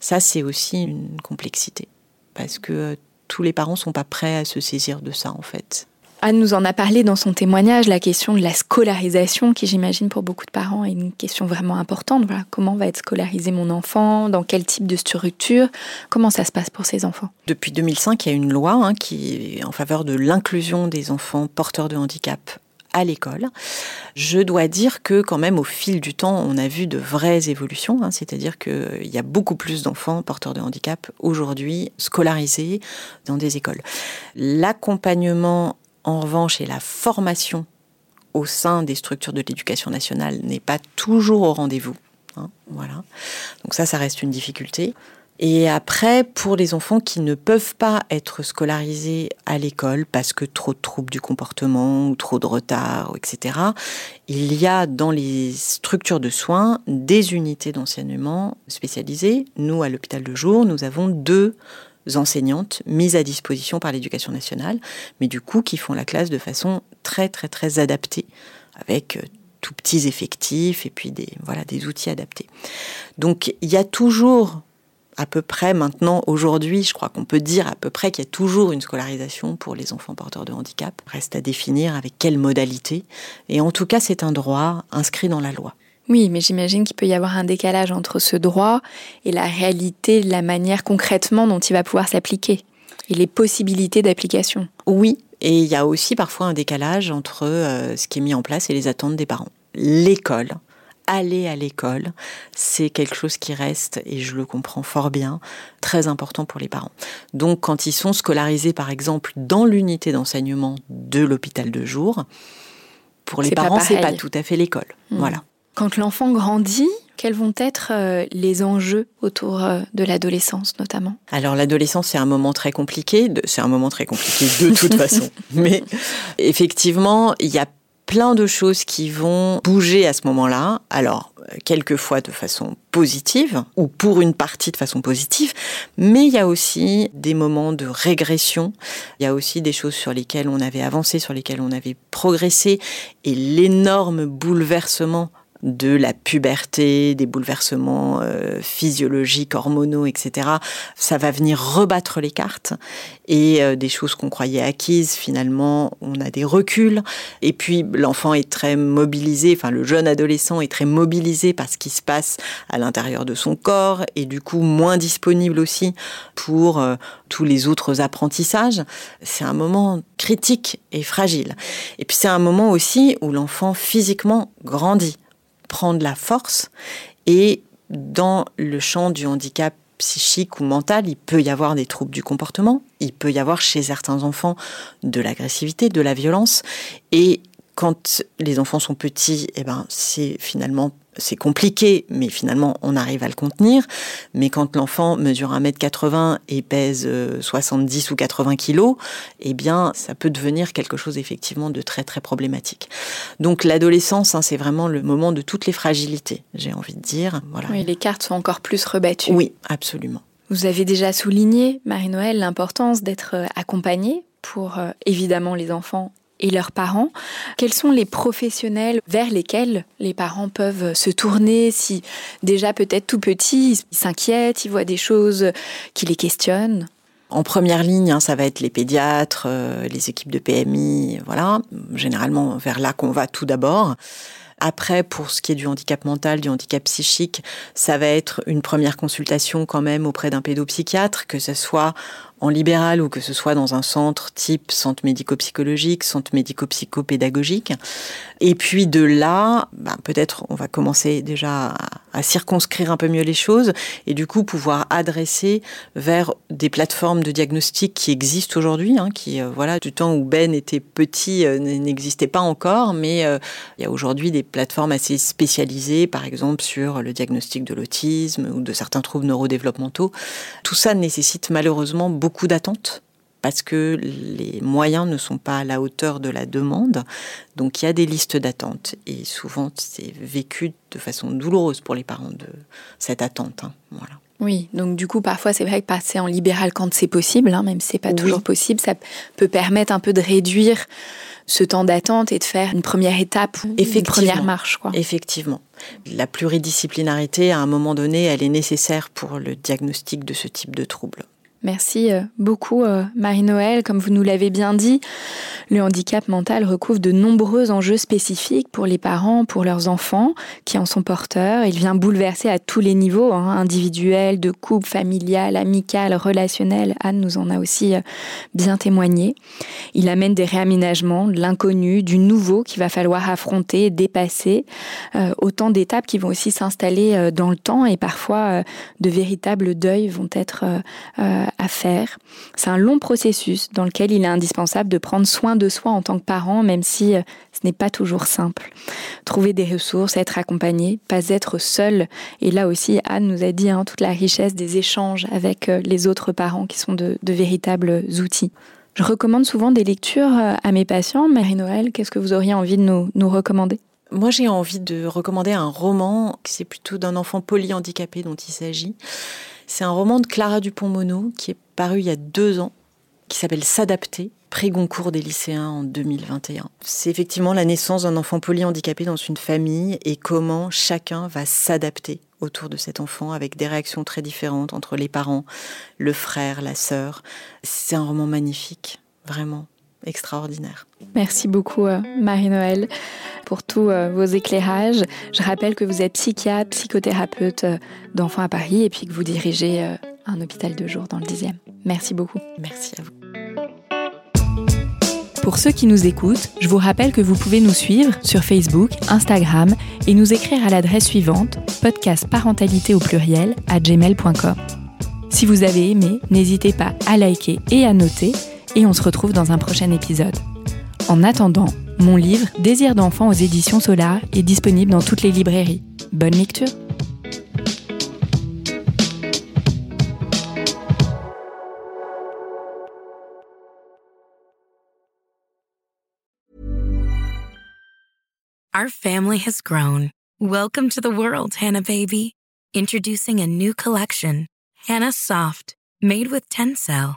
Ça, c'est aussi une complexité, parce que euh, tous les parents sont pas prêts à se saisir de ça en fait. Anne nous en a parlé dans son témoignage, la question de la scolarisation, qui j'imagine pour beaucoup de parents est une question vraiment importante. Voilà, comment va être scolarisé mon enfant? Dans quel type de structure? Comment ça se passe pour ces enfants? Depuis 2005, il y a une loi hein, qui est en faveur de l'inclusion des enfants porteurs de handicap à l'école. Je dois dire que quand même au fil du temps, on a vu de vraies évolutions, hein, c'est-à-dire qu'il y a beaucoup plus d'enfants porteurs de handicap aujourd'hui scolarisés dans des écoles. L'accompagnement, en revanche, la formation au sein des structures de l'éducation nationale n'est pas toujours au rendez-vous. hein, voilà. Donc ça, ça reste une difficulté. Et après, pour les enfants qui ne peuvent pas être scolarisés à l'école parce que trop de troubles du comportement ou trop de retard, etc., il y a dans les structures de soins des unités d'enseignement spécialisées. Nous, à l'hôpital de jour, nous avons deux enseignantes mises à disposition par l'éducation nationale, mais du coup qui font la classe de façon très très très adaptée, avec euh, tout petits effectifs et puis des, voilà, des outils adaptés. Donc il y a toujours à peu près maintenant, aujourd'hui, je crois qu'on peut dire à peu près qu'il y a toujours une scolarisation pour les enfants porteurs de handicap. Reste à définir avec quelle modalité. Et en tout cas, c'est un droit inscrit dans la loi. Oui, mais j'imagine qu'il peut y avoir un décalage entre ce droit et la réalité, la manière concrètement dont il va pouvoir s'appliquer et les possibilités d'application. Oui, et il y a aussi parfois un décalage entre euh, ce qui est mis en place et les attentes des parents. L'école aller à l'école, c'est quelque chose qui reste, et je le comprends fort bien, très important pour les parents. Donc quand ils sont scolarisés, par exemple, dans l'unité d'enseignement de l'hôpital de jour, pour les parents, c'est pas tout à fait l'école. Hmm. Voilà. Quand l'enfant grandit, quels vont être euh, les enjeux autour euh, de l'adolescence notamment? Alors l'adolescence c'est un moment très compliqué, c'est un moment très compliqué de toute façon, mais effectivement il y a plein de choses qui vont bouger à ce moment-là. Alors, quelquefois de façon positive, ou pour une partie de façon positive, mais il y a aussi des moments de régression, il y a aussi des choses sur lesquelles on avait avancé, sur lesquelles on avait progressé, et l'énorme bouleversement de la puberté, des bouleversements euh, physiologiques, hormonaux, etc. Ça va venir rebattre les cartes et euh, des choses qu'on croyait acquises, finalement, on a des reculs. Et puis l'enfant est très mobilisé, enfin le jeune adolescent est très mobilisé par ce qui se passe à l'intérieur de son corps et du coup moins disponible aussi pour euh, tous les autres apprentissages. C'est un moment critique et fragile. Et puis c'est un moment aussi où l'enfant physiquement grandit prendre la force. Et dans le champ du handicap psychique ou mental, il peut y avoir des troubles du comportement, il peut y avoir chez certains enfants de l'agressivité, de la violence. Et quand les enfants sont petits, eh ben, c'est finalement c'est compliqué, mais finalement, on arrive à le contenir. Mais quand l'enfant mesure 1m80 et pèse 70 euh, ou 80 kilos, eh bien, ça peut devenir quelque chose effectivement de très, très problématique. Donc, l'adolescence, hein, c'est vraiment le moment de toutes les fragilités, j'ai envie de dire. Voilà. Oui, les cartes sont encore plus rebattues. Oui, absolument. Vous avez déjà souligné, Marie-Noël, l'importance d'être euh, accompagnée pour euh, évidemment les enfants et leurs parents. Quels sont les professionnels vers lesquels les parents peuvent se tourner si déjà peut-être tout petit, ils s'inquiètent, ils voient des choses qui les questionnent? En première ligne, hein, ça va être les pédiatres, euh, les équipes de PMI, voilà, généralement vers là qu'on va tout d'abord. Après, pour ce qui est du handicap mental, du handicap psychique, ça va être une première consultation quand même auprès d'un pédopsychiatre, que ce soit en libéral ou que ce soit dans un centre type centre médico-psychologique, centre médico-psychopédagogique. Et puis de là, ben, peut-être on va commencer déjà à, circonscrire un peu mieux les choses et du coup pouvoir adresser vers des plateformes de diagnostic qui existent aujourd'hui, hein, qui euh, voilà du temps où Ben était petit euh, n'existait pas encore, mais euh, il y a aujourd'hui des plateformes assez spécialisées, par exemple sur le diagnostic de l'autisme ou de certains troubles neurodéveloppementaux. Tout ça nécessite malheureusement beaucoup d'attentes parce que les moyens ne sont pas à la hauteur de la demande. Donc il y a des listes d'attente et souvent c'est vécu de façon douloureuse pour les parents de cette attente. Hein. Voilà. Oui, donc du coup, parfois, c'est vrai que passer en libéral quand c'est possible, hein, même si c'est pas toujours possible, ça peut permettre un peu de réduire ce temps d'attente et de faire une première étape, une première marche. Quoi. Effectivement. La pluridisciplinarité, à un moment donné, elle est nécessaire pour le diagnostic de ce type de trouble. Merci euh, beaucoup euh, Marie-Noël. Comme vous nous l'avez bien dit, le handicap mental recouvre de nombreux enjeux spécifiques pour les parents, pour leurs enfants qui en sont porteurs. Il vient bouleverser à tous les niveaux, hein, individuel, de couple, familial, amical, relationnel. Anne nous en a aussi euh, bien témoigné. Il amène des réaménagements, de l'inconnu, du nouveau qu'il va falloir affronter, dépasser. autant d'étapes qui vont aussi s'installer dans le temps et parfois de véritables deuils vont être à faire. C'est un long processus dans lequel il est indispensable de prendre soin de soi en tant que parent, même si euh, ce n'est pas toujours simple. Trouver des ressources, être accompagné, pas être seul. Et là aussi, Anne nous a dit hein, toute la richesse des échanges avec euh, les autres parents qui sont de, véritables outils. Je recommande souvent des lectures à mes patients. Marie-Noël, qu'est-ce que vous auriez envie de nous recommander? Moi, j'ai envie de recommander un roman, c'est plutôt d'un enfant polyhandicapé dont il s'agit. C'est un roman de Clara Dupont-Mono qui est paru il y a deux ans, qui s'appelle S'adapter, prix Goncourt des lycéens en 2021. C'est effectivement la naissance d'un enfant polyhandicapé dans une famille et comment chacun va s'adapter autour de cet enfant avec des réactions très différentes entre les parents, le frère, la sœur. C'est un roman magnifique, vraiment extraordinaire. Merci beaucoup euh, Marie-Noël pour tous euh, vos éclairages. Je rappelle que vous êtes psychiatre, psychothérapeute euh, d'enfants à Paris et puis que vous dirigez un hôpital de jour dans le 10e. Merci beaucoup. Merci à vous. Pour ceux qui nous écoutent, je vous rappelle que vous pouvez nous suivre sur Facebook, Instagram et nous écrire à l'adresse suivante podcast parentalité au pluriel à gmail.com. Si vous avez aimé, n'hésitez pas à liker et à noter et on se retrouve dans un prochain épisode. En attendant, mon livre Désir d'enfant aux éditions Solar est disponible dans toutes les librairies. Bonne lecture Our family has grown. Welcome to the world, Hannah baby. Introducing a new collection, Hannah Soft, made with Tencel.